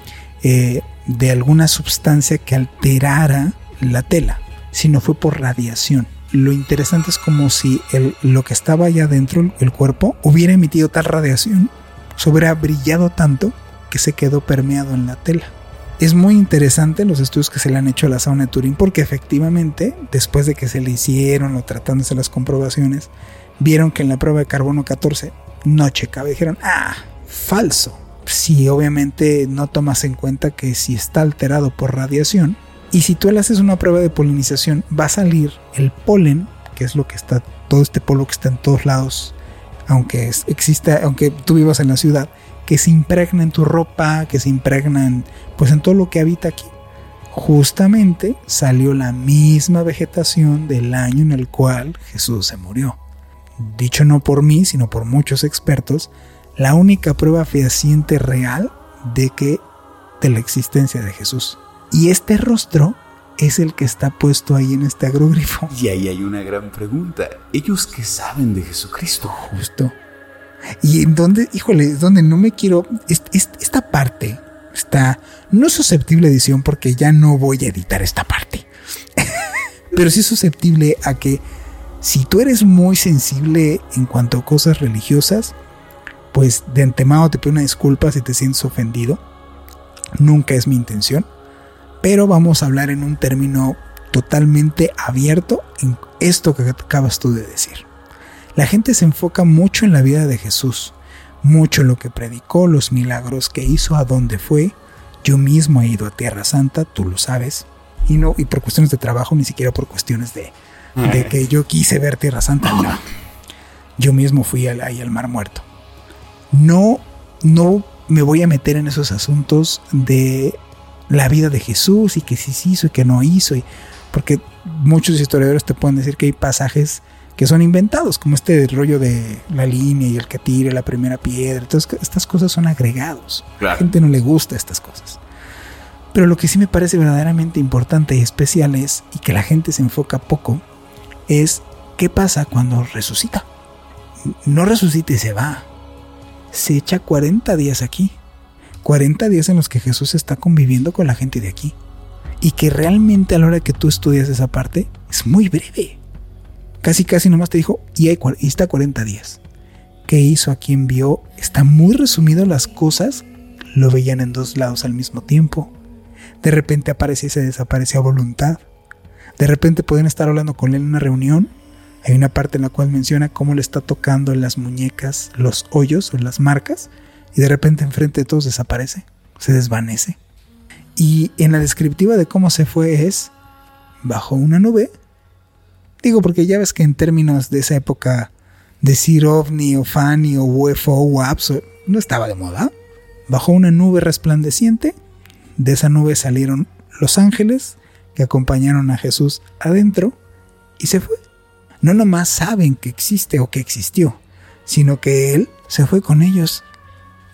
Speaker 3: eh, de alguna sustancia que alterara la tela, sino fue por radiación. Lo interesante es como si el, lo que estaba allá dentro, el cuerpo, hubiera emitido tal radiación, se hubiera brillado tanto que se quedó permeado en la tela. Es muy interesante los estudios que se le han hecho a la sauna de Turín porque efectivamente, después de que se le hicieron o tratándose las comprobaciones, vieron que en la prueba de carbono 14 no checaba. Dijeron, ah, falso. Si obviamente no tomas en cuenta que si está alterado por radiación, y si tú le haces una prueba de polinización, va a salir el polen, que es lo que está, todo este polvo que está en todos lados, aunque exista, aunque tú vivas en la ciudad, que se impregna en tu ropa, que se impregna pues en todo lo que habita aquí. Justamente salió la misma vegetación del año en el cual Jesús se murió dicho no por mí, sino por muchos expertos, la única prueba fehaciente real de que de la existencia de Jesús. Y este rostro es el que está puesto ahí en este agrogrifo.
Speaker 1: Y ahí hay una gran pregunta. ¿Ellos qué saben de Jesucristo?
Speaker 3: Justo. Y en donde, híjole, es donde no me quiero. esta parte está no susceptible a edición porque ya no voy a editar esta parte. Pero sí susceptible a que si tú eres muy sensible en cuanto a cosas religiosas, pues de antemano te pido una disculpa si te sientes ofendido. Nunca es mi intención. Pero vamos a hablar en un término totalmente abierto en esto que acabas tú de decir. La gente se enfoca mucho en la vida de Jesús, mucho en lo que predicó, los milagros que hizo, a dónde fue. Yo mismo he ido a Tierra Santa, tú lo sabes, y no y por cuestiones de trabajo, ni siquiera por cuestiones de, de que yo quise ver Tierra Santa, no. Yo mismo fui ahí al Mar Muerto. No, no me voy a meter en esos asuntos de la vida de Jesús y que sí se hizo y que no hizo, y, porque muchos historiadores te pueden decir que hay pasajes que son inventados, como este rollo de la línea y el que tire la primera piedra. Entonces, estas cosas son agregados. A la gente no le gusta estas cosas. Pero lo que sí me parece verdaderamente importante y especial es, y que la gente se enfoca poco, es qué pasa cuando resucita. No resucita y se va. Se echa 40 días aquí. 40 días en los que Jesús está conviviendo con la gente de aquí. Y que realmente a la hora que tú estudias esa parte es muy breve. Casi casi nomás te dijo, y, y está 40 días. ¿Qué hizo? ¿A quién vio? Está muy resumido las cosas. Lo veían en dos lados al mismo tiempo. De repente aparece y se desaparece a voluntad. De repente pueden estar hablando con él en una reunión. Hay una parte en la cual menciona cómo le está tocando las muñecas los hoyos o las marcas y de repente enfrente de todos desaparece, se desvanece. Y en la descriptiva de cómo se fue es bajo una nube Digo, porque ya ves que en términos de esa época decir ovni o fani o UFO o no estaba de moda. Bajó una nube resplandeciente, de esa nube salieron los ángeles que acompañaron a Jesús adentro y se fue. No nomás saben que existe o que existió, sino que Él se fue con ellos.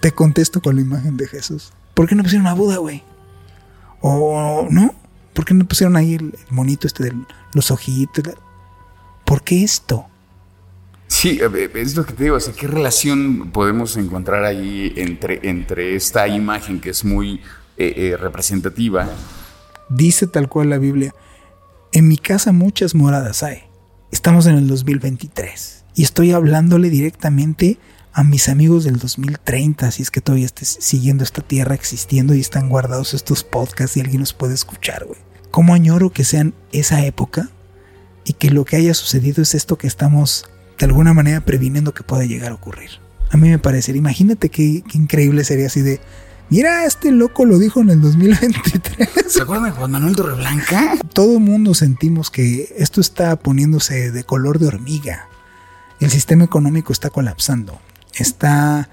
Speaker 3: Te contesto con la imagen de Jesús. ¿Por qué no pusieron a Buda, güey? O no, ¿por qué no pusieron ahí el monito este de los ojitos? ¿Por qué esto?
Speaker 5: Sí, es lo que te digo, ¿qué relación podemos encontrar ahí entre, entre esta imagen que es muy eh, eh, representativa?
Speaker 3: Dice tal cual la Biblia, en mi casa muchas moradas hay. Estamos en el 2023 y estoy hablándole directamente a mis amigos del 2030, si es que todavía estés siguiendo esta tierra existiendo y están guardados estos podcasts y alguien los puede escuchar, güey. ¿Cómo añoro que sean esa época y que lo que haya sucedido es esto que estamos de alguna manera previniendo que pueda llegar a ocurrir. A mí me parece, imagínate qué, increíble sería así de, mira, este loco lo dijo en el 2023.
Speaker 5: ¿Se acuerdan de Juan Manuel Torreblanca?
Speaker 3: Todo el mundo sentimos que esto está poniéndose de color de hormiga. El sistema económico está colapsando. Está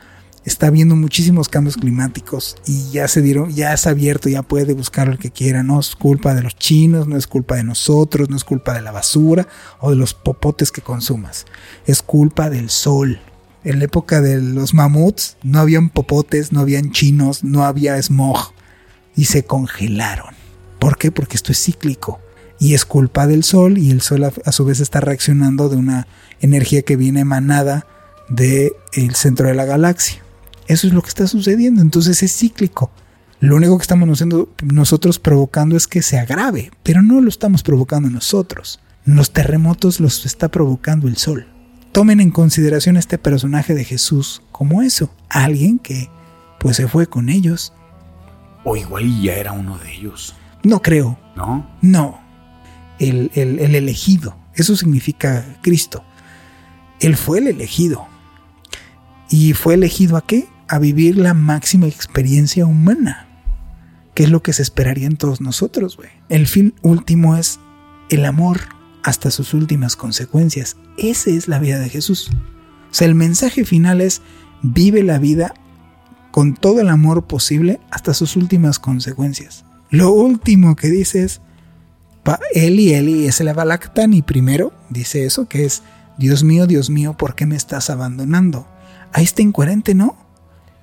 Speaker 3: está habiendo muchísimos cambios climáticos y ya se dieron, ya es abierto, ya puede buscar el que quiera, no es culpa de los chinos, no es culpa de nosotros, no es culpa de la basura o de los popotes que consumas, es culpa del sol. En la época de los mamuts no habían popotes, no habían chinos, no había smog y se congelaron. ¿Por qué? Porque esto es cíclico y es culpa del sol y el sol a, su vez está reaccionando de una energía que viene emanada del centro de la galaxia. Eso es lo que está sucediendo. Entonces es cíclico. Lo único que estamos nosotros provocando es que se agrave, pero no lo estamos provocando nosotros. Los terremotos los está provocando el sol. Tomen en consideración este personaje de Jesús como eso, alguien que pues se fue con ellos.
Speaker 5: O igual ya era uno de ellos.
Speaker 3: No creo.
Speaker 5: ¿No?
Speaker 3: No. El, el, el elegido. Eso significa Cristo. Él fue el elegido. ¿Y fue elegido a qué? a vivir la máxima experiencia humana, que es lo que se esperaría en todos nosotros, güey. El fin último es el amor hasta sus últimas consecuencias. Esa es la vida de Jesús. O sea, el mensaje final es vive la vida con todo el amor posible hasta sus últimas consecuencias. Lo último que dice es, Eli, Eli es el Abalactani primero, dice eso, que es, Dios mío, Dios mío, ¿por qué me estás abandonando? Ahí está incoherente, ¿no?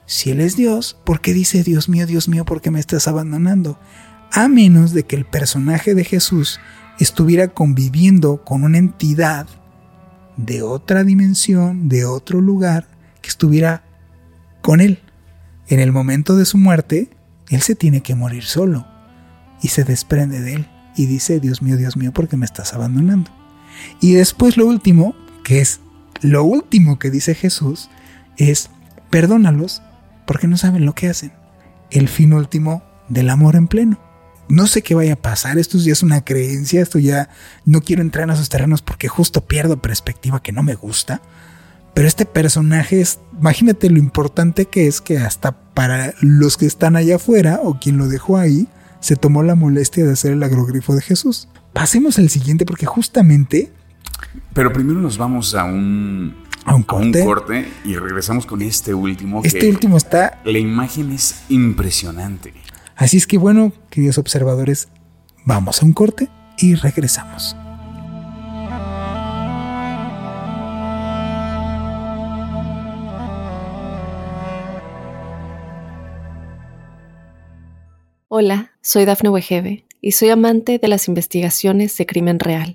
Speaker 3: Si Él es Dios, ¿por qué dice Dios mío, Dios mío, por qué me estás abandonando? A menos de que el personaje de Jesús estuviera conviviendo con una entidad de otra dimensión, de otro lugar, que estuviera con Él. En el momento de su muerte, Él se tiene que morir solo y se desprende de Él y dice, Dios mío, Dios mío, ¿por qué me estás abandonando? Y después lo último, que es lo último que dice Jesús, es, perdónalos porque no saben lo que hacen. El fin último del amor en pleno. No sé qué vaya a pasar, esto ya es una creencia, esto ya no quiero entrar en esos terrenos porque justo pierdo perspectiva que no me gusta. Pero este personaje es, imagínate lo importante que es que hasta para los que están allá afuera o quien lo dejó ahí, se tomó la molestia de hacer el agrogrifo de Jesús. Pasemos al siguiente porque justamente...
Speaker 1: Pero primero nos vamos a un,
Speaker 3: a un
Speaker 1: corte. y regresamos con este último.
Speaker 3: Este último está...
Speaker 1: La imagen es impresionante.
Speaker 3: Así es que bueno, queridos observadores, vamos a un corte y regresamos.
Speaker 4: Hola, soy Dafne Wegebe y soy amante de las investigaciones de crimen real.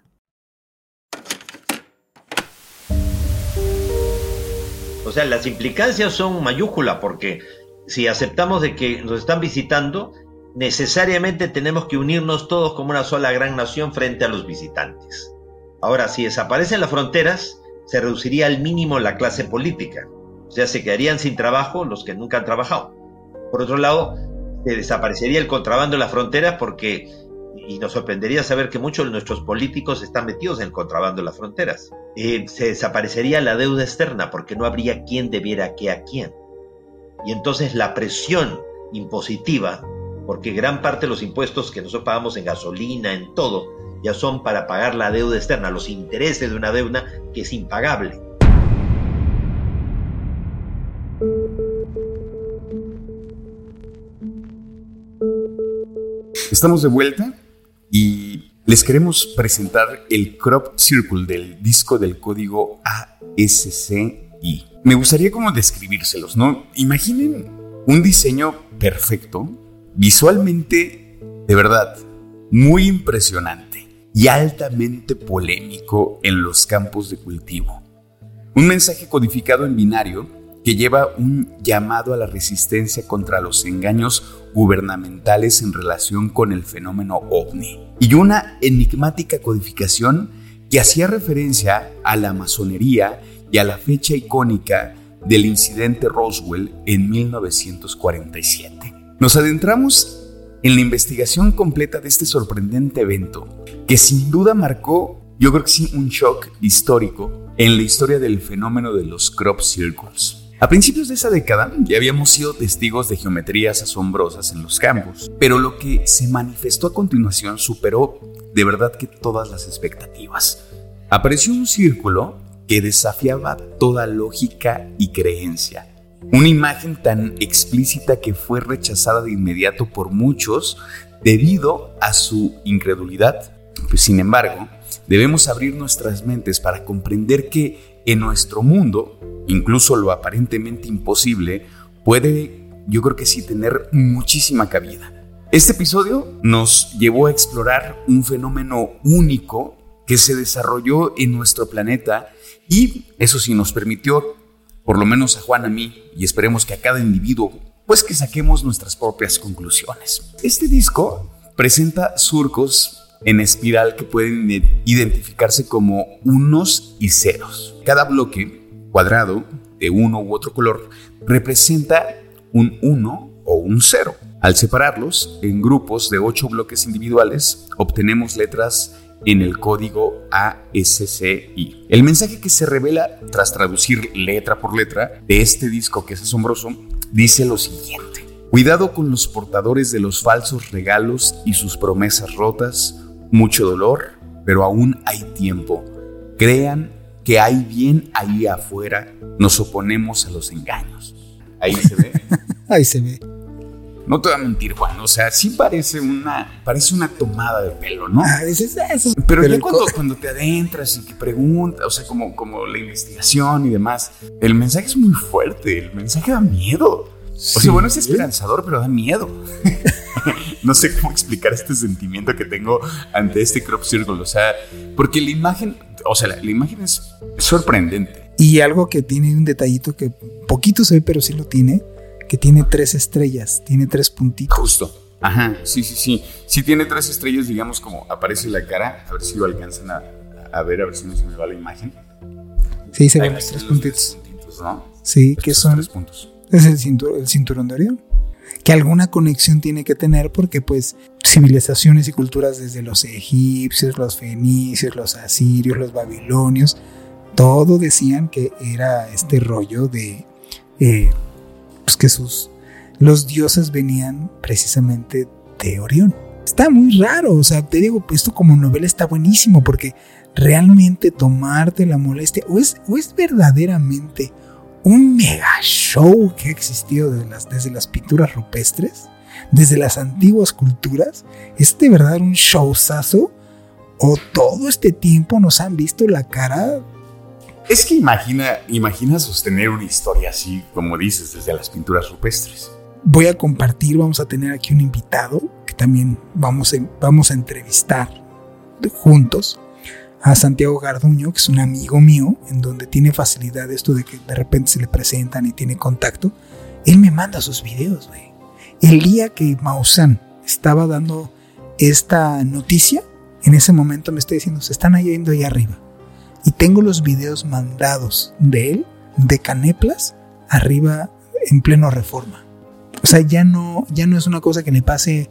Speaker 2: O sea, las implicancias son mayúsculas porque si aceptamos de que nos están visitando, necesariamente tenemos que unirnos todos como una sola gran nación frente a los visitantes. Ahora, si desaparecen las fronteras, se reduciría al mínimo la clase política. O sea, se quedarían sin trabajo los que nunca han trabajado. Por otro lado, se desaparecería el contrabando en las fronteras porque y nos sorprendería saber que muchos de nuestros políticos están metidos en el contrabando en las fronteras. Eh, se desaparecería la deuda externa porque no habría quien debiera qué a quién. Y entonces la presión impositiva, porque gran parte de los impuestos que nosotros pagamos en gasolina, en todo, ya son para pagar la deuda externa, los intereses de una deuda que es impagable.
Speaker 1: Estamos de vuelta y les queremos presentar el crop circle del disco del código ASCI. Me gustaría como describírselos, ¿no? Imaginen un diseño perfecto, visualmente, de verdad, muy impresionante y altamente polémico en los campos de cultivo. Un mensaje codificado en binario que lleva un llamado a la resistencia contra los engaños gubernamentales en relación con el fenómeno ovni, y una enigmática codificación que hacía referencia a la masonería y a la fecha icónica del incidente Roswell en 1947. Nos adentramos en la investigación completa de este sorprendente evento, que sin duda marcó, yo creo que sí, un shock histórico en la historia del fenómeno de los crop circles. A principios de esa década ya habíamos sido testigos de geometrías asombrosas en los campos, pero lo que se manifestó a continuación superó de verdad que todas las expectativas. Apareció un círculo que desafiaba toda lógica y creencia. Una imagen tan explícita que fue rechazada de inmediato por muchos debido a su incredulidad. Pues, sin embargo, debemos abrir nuestras mentes para comprender que en nuestro mundo, incluso lo aparentemente imposible, puede, yo creo que sí, tener muchísima cabida. Este episodio nos llevó a explorar un fenómeno único que se desarrolló en nuestro planeta y eso sí nos permitió, por lo menos a Juan, a mí, y esperemos que a cada individuo, pues que saquemos nuestras propias conclusiones. Este disco presenta surcos en espiral que pueden identificarse como unos y ceros. Cada bloque cuadrado de uno u otro color representa un 1 o un 0. Al separarlos en grupos de 8 bloques individuales, obtenemos letras en el código ASCI. El mensaje que se revela tras traducir letra por letra de este disco que es asombroso dice lo siguiente. Cuidado con los portadores de los falsos regalos y sus promesas rotas, mucho dolor, pero aún hay tiempo. Crean que hay bien ahí afuera, nos oponemos a los engaños. Ahí se ve.
Speaker 3: ahí se ve.
Speaker 1: No te voy a mentir, Juan. O sea, sí parece una, parece una tomada de pelo, ¿no?
Speaker 3: Ah, dices eso.
Speaker 1: Pero, ya cuando, cuando, te adentras y que preguntas, o sea, como, como la investigación y demás, el mensaje es muy fuerte. El mensaje da miedo. O sea, bueno, es esperanzador, pero da miedo.
Speaker 5: no sé cómo explicar este sentimiento que tengo ante este crop circle. O sea, porque la imagen, o sea, la, imagen es sorprendente.
Speaker 3: Y algo que tiene un detallito que poquito se ve, pero sí lo tiene, que tiene tres estrellas, tiene tres puntitos.
Speaker 5: Justo. Ajá, sí, sí, sí. Sí tiene tres estrellas, digamos, como aparece la cara. A ver si lo alcanzan a, a ver, a ver si no se me va la imagen.
Speaker 3: Sí, se ven los tres puntitos.
Speaker 5: ¿no?
Speaker 3: Sí, que son.
Speaker 5: Tres puntos.
Speaker 3: Es el, el cinturón de Orión. Que alguna conexión tiene que tener porque, pues, civilizaciones y culturas desde los egipcios, los fenicios, los asirios, los babilonios, todo decían que era este rollo de. Eh, pues que sus. Los dioses venían precisamente de Orión. Está muy raro, o sea, te digo, esto como novela está buenísimo porque realmente tomarte la molestia o es, o es verdaderamente un mega show que ha existido desde las, pinturas rupestres, desde las antiguas culturas, es de verdad un showzazo o todo este tiempo nos han visto la cara.
Speaker 5: Es que imagina, imagina sostener una historia así, como dices, desde las pinturas rupestres.
Speaker 3: Voy a compartir, vamos a tener aquí un invitado que también vamos vamos a entrevistar juntos a Santiago Garduño, que es un amigo mío, en donde tiene facilidad esto de que de repente se le presentan y tiene contacto, él me manda sus videos, güey. El día que Maussan estaba dando esta noticia, en ese momento me está diciendo, se están yendo ahí arriba. Y tengo los videos mandados de él, de Caneplas, arriba en pleno reforma. O sea, ya no, ya no es una cosa que le pase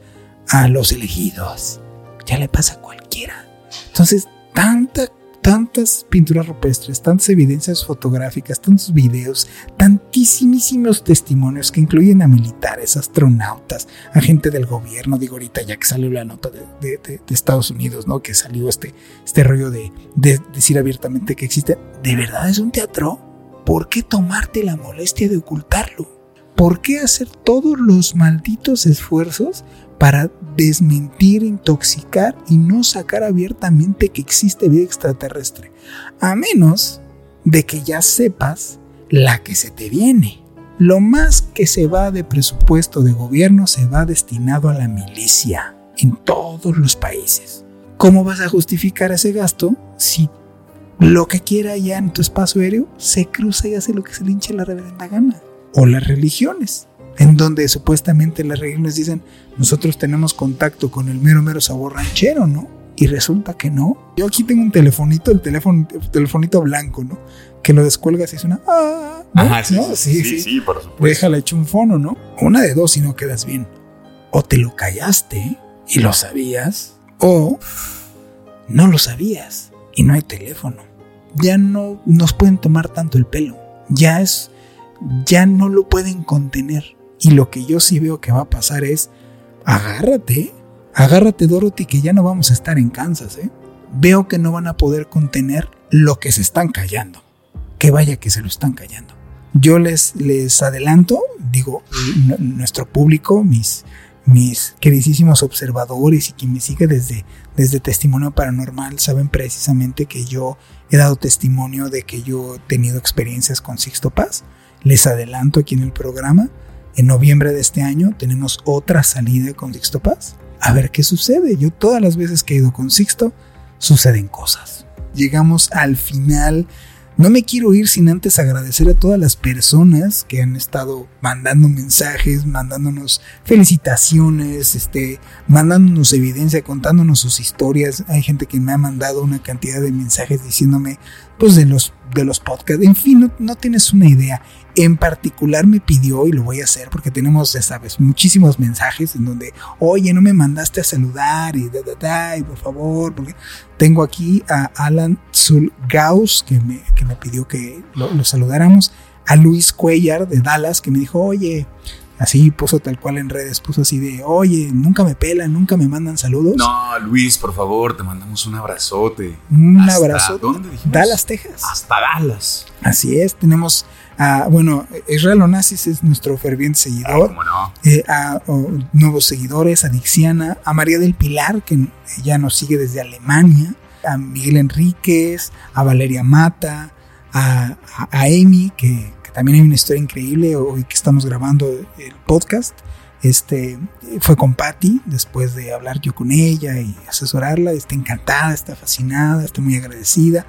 Speaker 3: a los elegidos, ya le pasa a cualquiera. Entonces, tantas pinturas rupestres, tantas evidencias fotográficas, tantos videos, tantísimos testimonios que incluyen a militares, astronautas, a gente del gobierno. Digo, ahorita ya que salió la nota de, Estados Unidos, ¿no? Que salió este, este rollo de, de decir abiertamente que existe. ¿De verdad es un teatro? ¿Por qué tomarte la molestia de ocultarlo? ¿Por qué hacer todos los malditos esfuerzos para desmentir, intoxicar y no sacar abiertamente que existe vida extraterrestre, a menos de que ya sepas la que se te viene. Lo más que se va de presupuesto de gobierno se va destinado a la milicia en todos los países. ¿Cómo vas a justificar ese gasto si lo que quiera ya en tu espacio aéreo se cruza y hace lo que se le hinche la reverenda gana? O las religiones en donde supuestamente las religiones dicen, nosotros tenemos contacto con el mero, mero sabor ranchero, ¿no? Y resulta que no. Yo aquí tengo un telefonito, el teléfono, telefonito blanco, ¿no? Que lo descuelgas y suena, ah,
Speaker 5: Ajá, sí, sí, sí, sí, por supuesto.
Speaker 3: Déjala hecho un fono, ¿no? Una de dos si no quedas bien. O te lo callaste y lo sabías, o no lo sabías y no hay teléfono. Ya no nos pueden tomar tanto el pelo. Ya es, ya no lo pueden contener. Y lo que yo sí veo que va a pasar es, agárrate, agárrate Dorothy que ya no vamos a estar en Kansas, ¿eh? Veo que no van a poder contener lo que se están callando. Que vaya que se lo están callando. Yo les, les adelanto, digo, nuestro público, mis, mis queridísimos observadores y quien me sigue desde, desde Testimonio Paranormal saben precisamente que yo he dado testimonio de que yo he tenido experiencias con Sixto Paz. Les adelanto aquí en el programa en noviembre de este año tenemos otra salida con Sixto Paz. A ver qué sucede. Yo todas las veces que he ido con Sixto, suceden cosas. Llegamos al final no me quiero ir sin antes agradecer a todas las personas que han estado mandando mensajes, mandándonos felicitaciones, este, mandándonos evidencia, contándonos sus historias. Hay gente que me ha mandado una cantidad de mensajes diciéndome, pues de los, de los podcasts. En fin, no, no tienes una idea. En particular me pidió, y lo voy a hacer porque tenemos, ya sabes, muchísimos mensajes en donde, oye, no me mandaste a saludar y da, da, da, y por favor, porque tengo aquí a Alan Zulgaus, que me, que me pidió que lo, saludáramos. A Luis Cuellar de Dallas, que me dijo, oye, así puso tal cual en redes, puso así de, oye, nunca me pelan, nunca me mandan saludos.
Speaker 5: No, Luis, por favor, te mandamos un abrazote.
Speaker 3: Un abrazote. ¿Dónde dijimos? Dallas, Texas.
Speaker 5: Hasta Dallas.
Speaker 3: Así es, tenemos bueno, Israel Onassis es nuestro ferviente seguidor.
Speaker 5: Ah,
Speaker 3: eh, a nuevos seguidores, a Dixiana, a María del Pilar, que ya nos sigue desde Alemania, a Miguel Enríquez, a Valeria Mata, a, Amy, que, también hay una historia increíble hoy que estamos grabando el podcast. Este fue con Patty después de hablar yo con ella y asesorarla. Está encantada, está fascinada, está muy agradecida.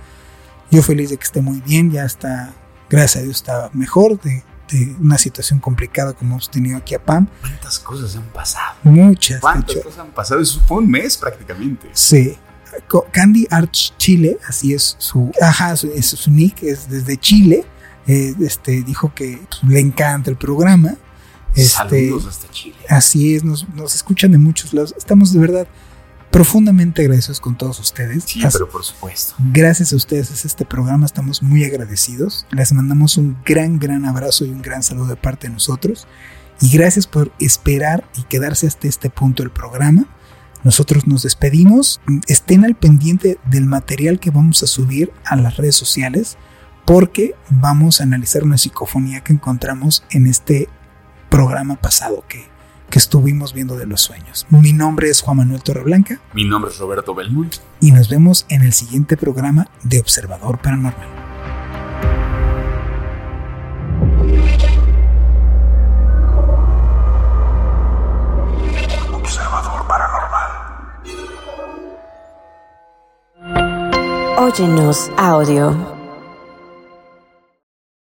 Speaker 3: Yo feliz de que esté muy bien, ya está, gracias a Dios, está mejor de, de una situación complicada como hemos tenido aquí a Pam.
Speaker 5: ¿Cuántas cosas han pasado?
Speaker 3: Muchas.
Speaker 5: ¿Cuántas cosas han pasado? Eso fue un mes prácticamente.
Speaker 3: Sí. Candy Arch Chile, así es su, ajá, su, es su nick, es desde Chile. Eh, este dijo que le encanta el programa. Este,
Speaker 5: Saludos hasta Chile.
Speaker 3: Así es, nos, nos, escuchan de muchos lados. Estamos de verdad profundamente agradecidos con todos ustedes.
Speaker 5: Sí, pero por supuesto.
Speaker 3: Gracias a ustedes es este programa, estamos muy agradecidos. Les mandamos un gran, gran abrazo y un gran saludo de parte de nosotros. Y gracias por esperar y quedarse hasta este punto del programa. Nosotros nos despedimos. Estén al pendiente del material que vamos a subir a las redes sociales porque vamos a analizar una psicofonía que encontramos en este programa pasado que, que estuvimos viendo de los sueños. Mi nombre es Juan Manuel Torreblanca.
Speaker 5: Mi nombre es Roberto Belmont.
Speaker 3: Y nos vemos en el siguiente programa de Observador Paranormal.
Speaker 1: Observador Paranormal.
Speaker 6: Óyenos audio.